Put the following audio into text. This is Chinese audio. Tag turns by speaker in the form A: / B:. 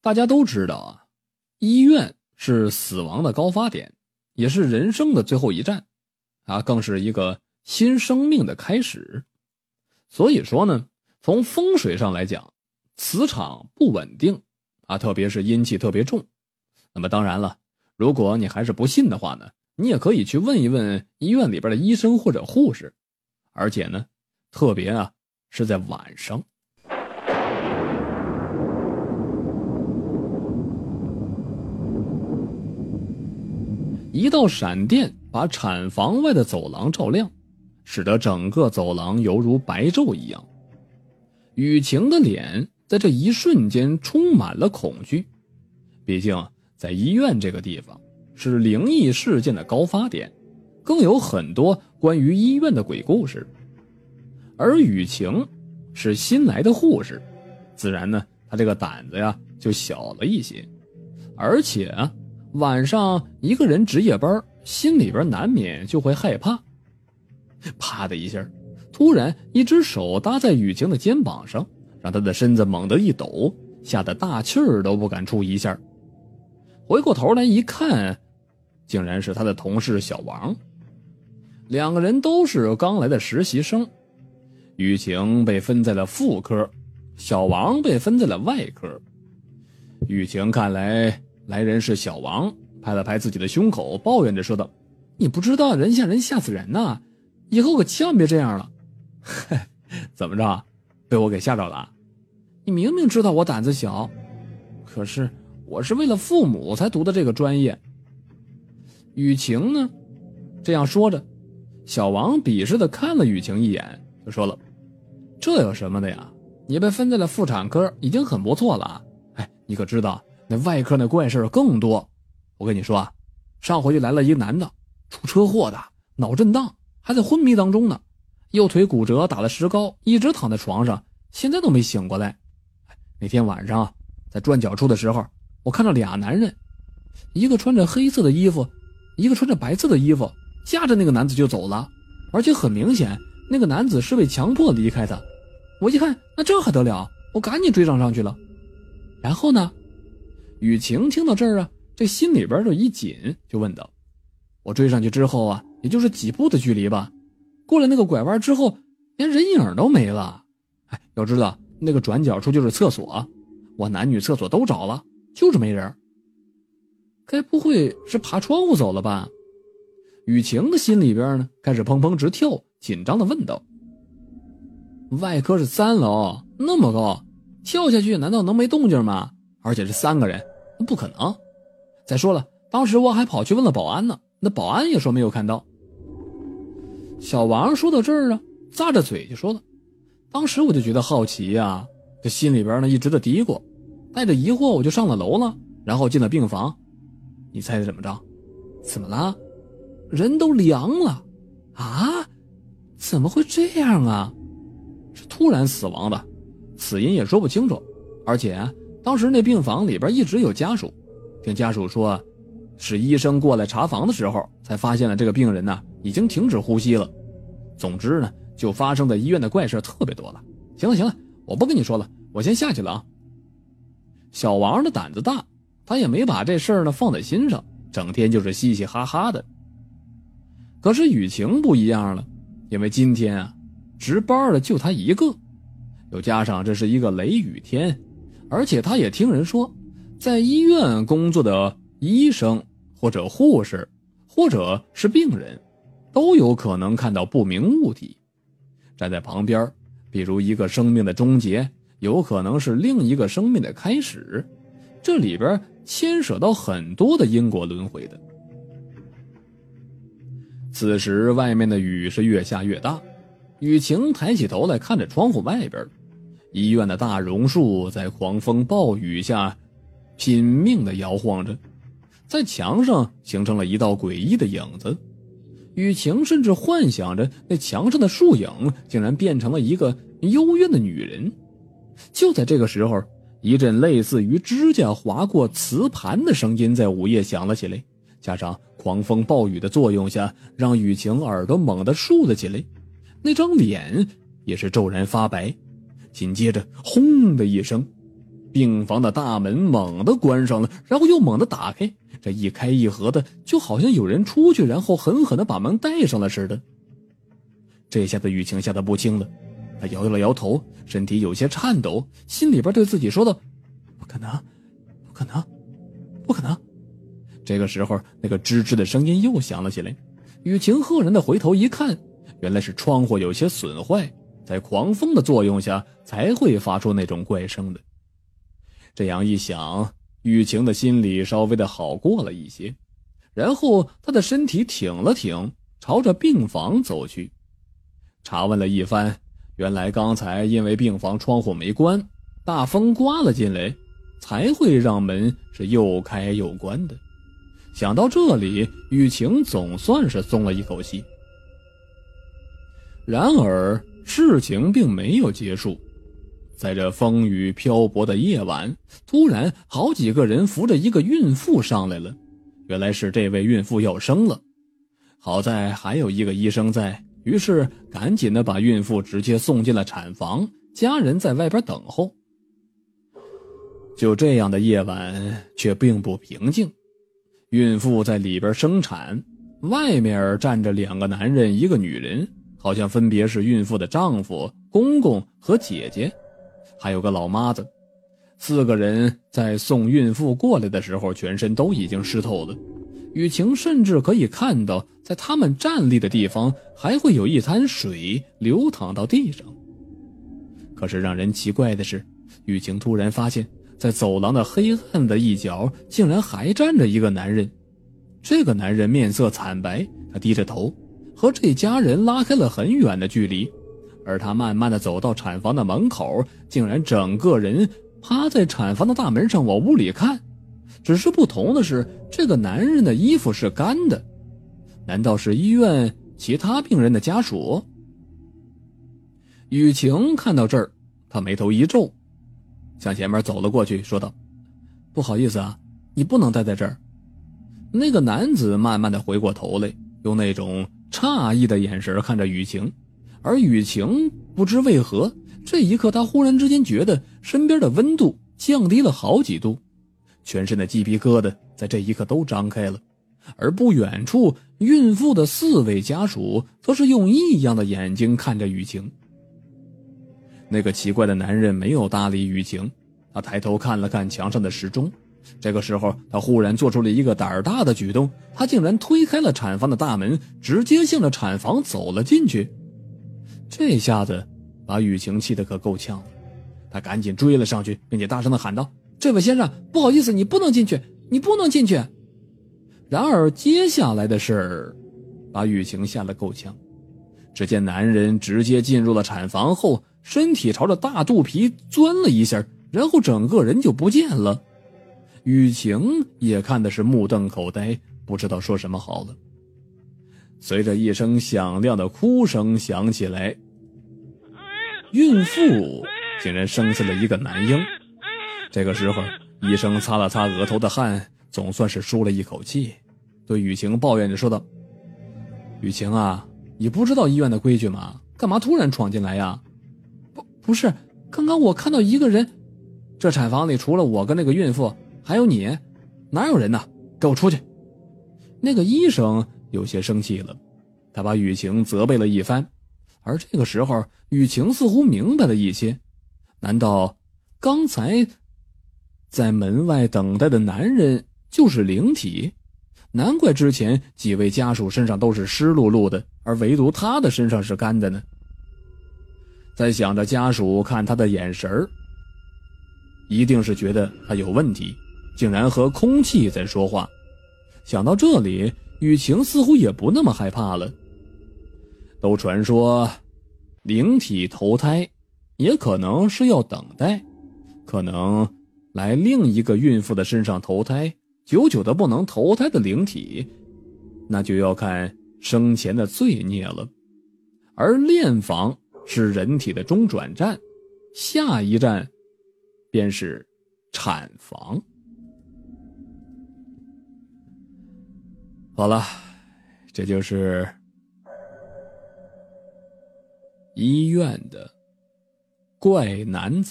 A: 大家都知道啊，医院是死亡的高发点，也是人生的最后一站，啊，更是一个新生命的开始。所以说呢，从风水上来讲，磁场不稳定，啊，特别是阴气特别重。那么当然了，如果你还是不信的话呢，你也可以去问一问医院里边的医生或者护士，而且呢，特别啊是在晚上。一道闪电把产房外的走廊照亮，使得整个走廊犹如白昼一样。雨晴的脸在这一瞬间充满了恐惧，毕竟在医院这个地方是灵异事件的高发点，更有很多关于医院的鬼故事。而雨晴是新来的护士，自然呢，她这个胆子呀就小了一些，而且啊。晚上一个人值夜班，心里边难免就会害怕。啪的一下，突然一只手搭在雨晴的肩膀上，让她的身子猛地一抖，吓得大气儿都不敢出一下。回过头来一看，竟然是他的同事小王。两个人都是刚来的实习生，雨晴被分在了妇科，小王被分在了外科。雨晴看来。来人是小王，拍了拍自己的胸口，抱怨着说道：“你不知道人吓人吓死人呐，以后可千万别这样了。” 怎么着，被我给吓着了？你明明知道我胆子小，可是我是为了父母才读的这个专业。雨晴呢？这样说着，小王鄙视的看了雨晴一眼，就说了：“这有什么的呀？你被分在了妇产科已经很不错了。哎，你可知道？”那外科那怪事更多，我跟你说啊，上回就来了一个男的，出车祸的，脑震荡，还在昏迷当中呢，右腿骨折，打了石膏，一直躺在床上，现在都没醒过来。那天晚上在转角处的时候，我看到俩男人，一个穿着黑色的衣服，一个穿着白色的衣服，架着那个男子就走了，而且很明显，那个男子是被强迫离开的。我一看，那这还得了？我赶紧追上上去了，然后呢？雨晴听到这儿啊，这心里边就一紧，就问道：“我追上去之后啊，也就是几步的距离吧。过了那个拐弯之后，连人影都没了。哎，要知道那个转角处就是厕所，我男女厕所都找了，就是没人。该不会是爬窗户走了吧？”雨晴的心里边呢，开始砰砰直跳，紧张的问道：“外科是三楼，那么高，跳下去难道能没动静吗？”而且是三个人，不可能。再说了，当时我还跑去问了保安呢，那保安也说没有看到。小王说到这儿啊，咂着嘴就说了：“当时我就觉得好奇呀，这心里边呢一直在嘀咕，带着疑惑我就上了楼了，然后进了病房。你猜怎么着？怎么了？人都凉了啊？怎么会这样啊？是突然死亡的，死因也说不清楚，而且。”当时那病房里边一直有家属，听家属说，是医生过来查房的时候才发现了这个病人呢已经停止呼吸了。总之呢，就发生在医院的怪事特别多了。行了行了，我不跟你说了，我先下去了啊。小王的胆子大，他也没把这事儿呢放在心上，整天就是嘻嘻哈哈的。可是雨晴不一样了，因为今天啊，值班的就他一个，又加上这是一个雷雨天。而且他也听人说，在医院工作的医生或者护士，或者是病人，都有可能看到不明物体。站在旁边，比如一个生命的终结，有可能是另一个生命的开始，这里边牵涉到很多的因果轮回的。此时，外面的雨是越下越大，雨晴抬起头来看着窗户外边。医院的大榕树在狂风暴雨下拼命地摇晃着，在墙上形成了一道诡异的影子。雨晴甚至幻想着那墙上的树影竟然变成了一个幽怨的女人。就在这个时候，一阵类似于指甲划过瓷盘的声音在午夜响了起来，加上狂风暴雨的作用下，让雨晴耳朵猛地竖了起来，那张脸也是骤然发白。紧接着，轰的一声，病房的大门猛地关上了，然后又猛地打开，这一开一合的，就好像有人出去，然后狠狠的把门带上了似的。这下子雨晴吓得不轻了，她摇了摇头，身体有些颤抖，心里边对自己说道：“不可能，不可能，不可能。”这个时候，那个吱吱的声音又响了起来。雨晴赫然的回头一看，原来是窗户有些损坏，在狂风的作用下才会发出那种怪声的。这样一想，雨晴的心里稍微的好过了一些，然后她的身体挺了挺，朝着病房走去。查问了一番，原来刚才因为病房窗户没关，大风刮了进来，才会让门是又开又关的。想到这里，雨晴总算是松了一口气。然而，事情并没有结束，在这风雨漂泊的夜晚，突然好几个人扶着一个孕妇上来了。原来是这位孕妇要生了，好在还有一个医生在。于是，赶紧的把孕妇直接送进了产房，家人在外边等候。就这样的夜晚却并不平静，孕妇在里边生产，外面站着两个男人，一个女人，好像分别是孕妇的丈夫、公公和姐姐，还有个老妈子。四个人在送孕妇过来的时候，全身都已经湿透了。雨晴甚至可以看到，在他们站立的地方还会有一滩水流淌到地上。可是让人奇怪的是，雨晴突然发现，在走廊的黑暗的一角，竟然还站着一个男人。这个男人面色惨白，他低着头，和这家人拉开了很远的距离。而他慢慢的走到产房的门口，竟然整个人趴在产房的大门上往屋里看。只是不同的是，这个男人的衣服是干的，难道是医院其他病人的家属？雨晴看到这儿，她眉头一皱，向前面走了过去，说道：“不好意思啊，你不能待在这儿。”那个男子慢慢的回过头来，用那种诧异的眼神看着雨晴，而雨晴不知为何，这一刻她忽然之间觉得身边的温度降低了好几度。全身的鸡皮疙瘩在这一刻都张开了，而不远处，孕妇的四位家属则是用异样的眼睛看着雨晴。那个奇怪的男人没有搭理雨晴，他抬头看了看墙上的时钟。这个时候，他忽然做出了一个胆儿大的举动，他竟然推开了产房的大门，直接向着产房走了进去。这下子把雨晴气得可够呛了，他赶紧追了上去，并且大声的喊道。这位先生，不好意思，你不能进去，你不能进去。然而，接下来的事儿把雨晴吓得够呛。只见男人直接进入了产房后，身体朝着大肚皮钻了一下，然后整个人就不见了。雨晴也看的是目瞪口呆，不知道说什么好了。随着一声响亮的哭声响起来，孕妇竟然生下了一个男婴。这个时候，医生擦了擦额头的汗，总算是舒了一口气，对雨晴抱怨着说道：“雨晴啊，你不知道医院的规矩吗？干嘛突然闯进来呀？不，不是，刚刚我看到一个人，这产房里除了我跟那个孕妇，还有你，哪有人呢？给我出去！”那个医生有些生气了，他把雨晴责备了一番，而这个时候，雨晴似乎明白了一些，难道刚才？在门外等待的男人就是灵体，难怪之前几位家属身上都是湿漉漉的，而唯独他的身上是干的呢。在想着家属看他的眼神一定是觉得他有问题，竟然和空气在说话。想到这里，雨晴似乎也不那么害怕了。都传说，灵体投胎，也可能是要等待，可能。来另一个孕妇的身上投胎，久久的不能投胎的灵体，那就要看生前的罪孽了。而炼房是人体的中转站，下一站便是产房。好了，这就是医院的怪男子。